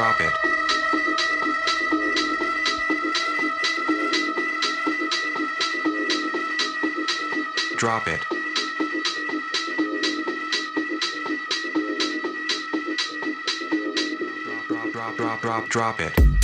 drop it. Drop it. Drop, drop, drop, drop, drop, drop it.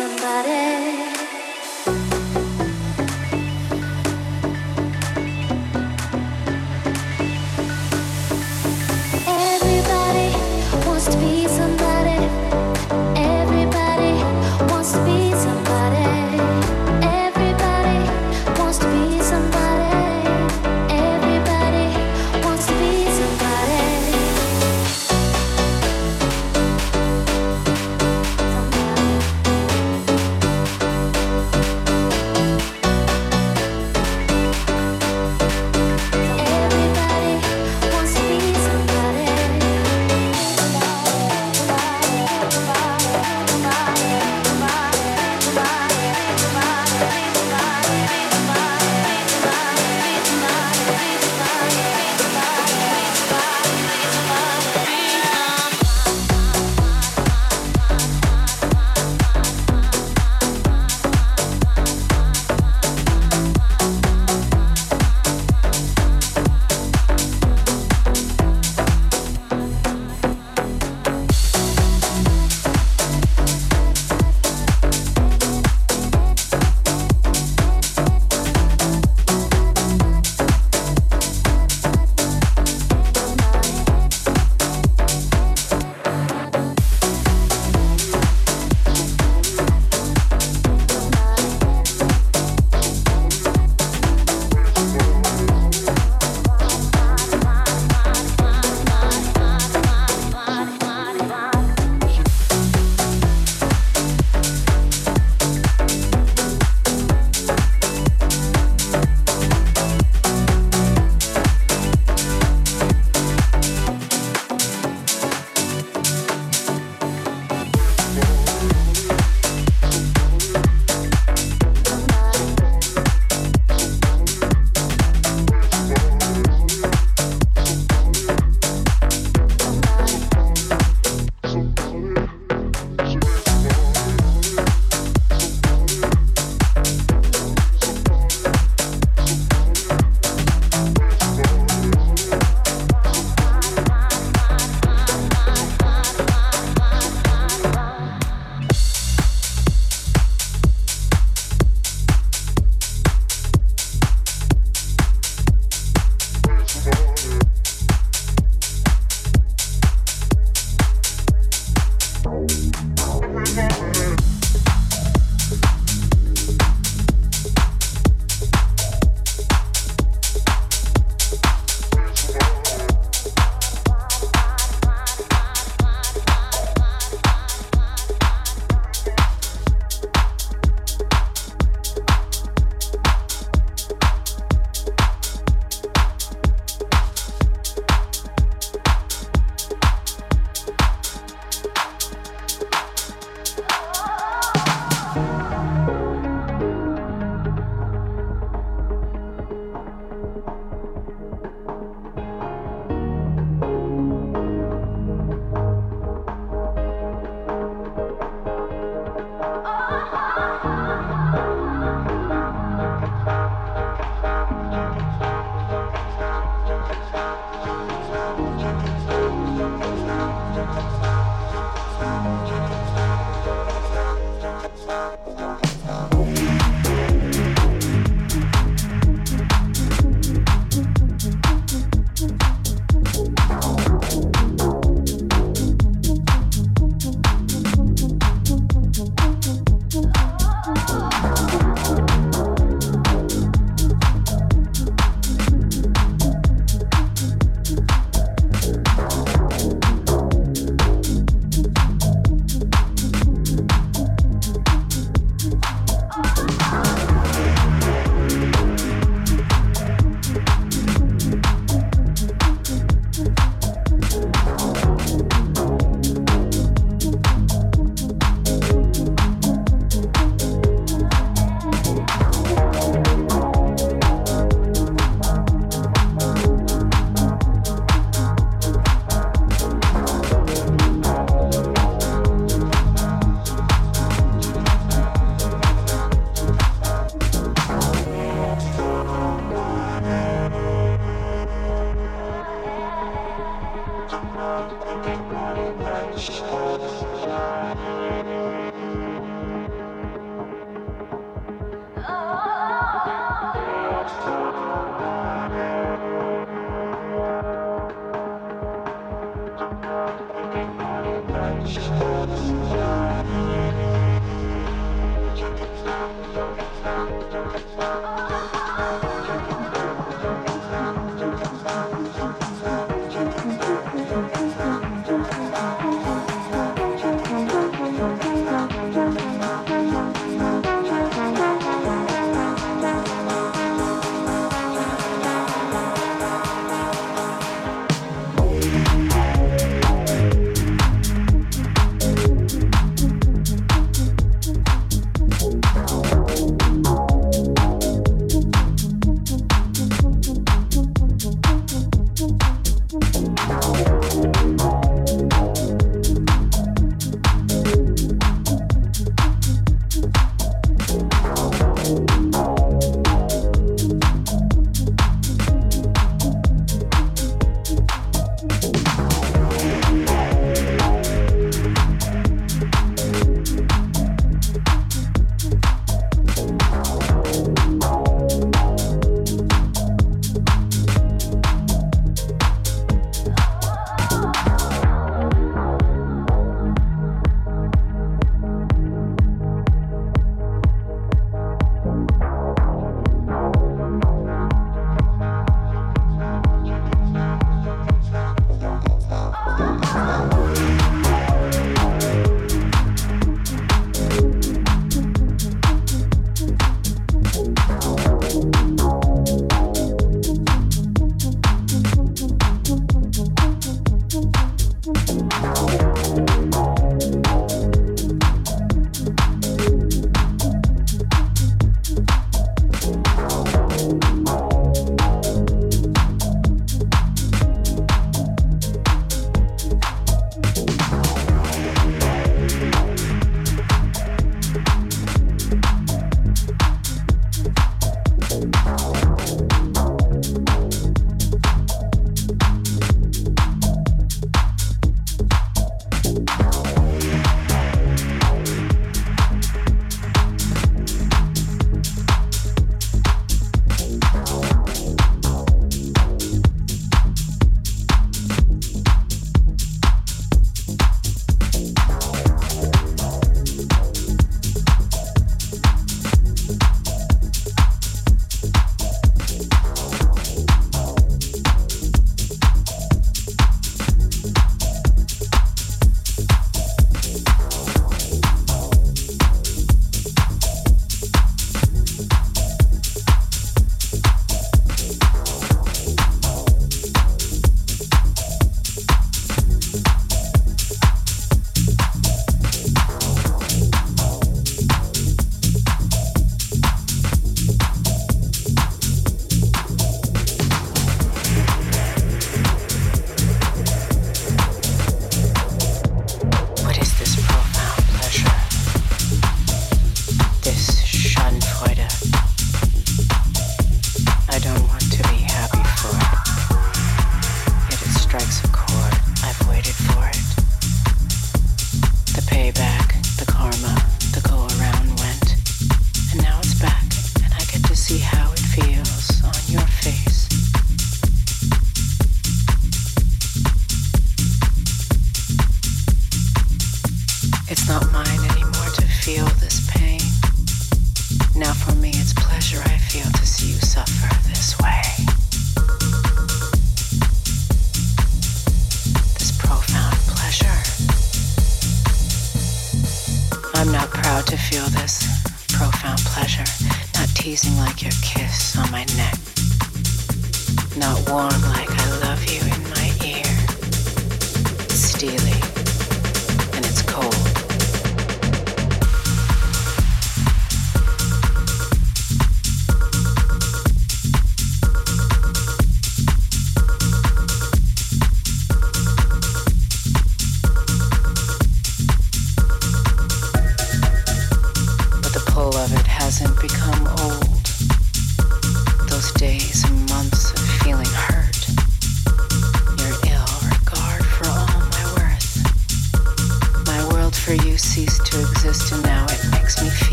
Somebody.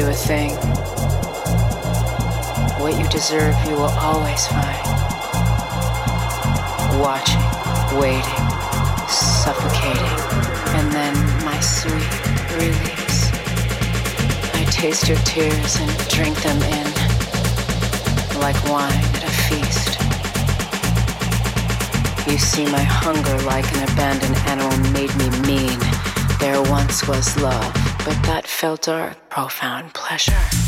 do a thing. What you deserve, you will always find. Watching, waiting, suffocating, and then my sweet release. I taste your tears and drink them in like wine at a feast. You see my hunger like an abandoned animal made me mean. There once was love, but that fell dark profound pleasure.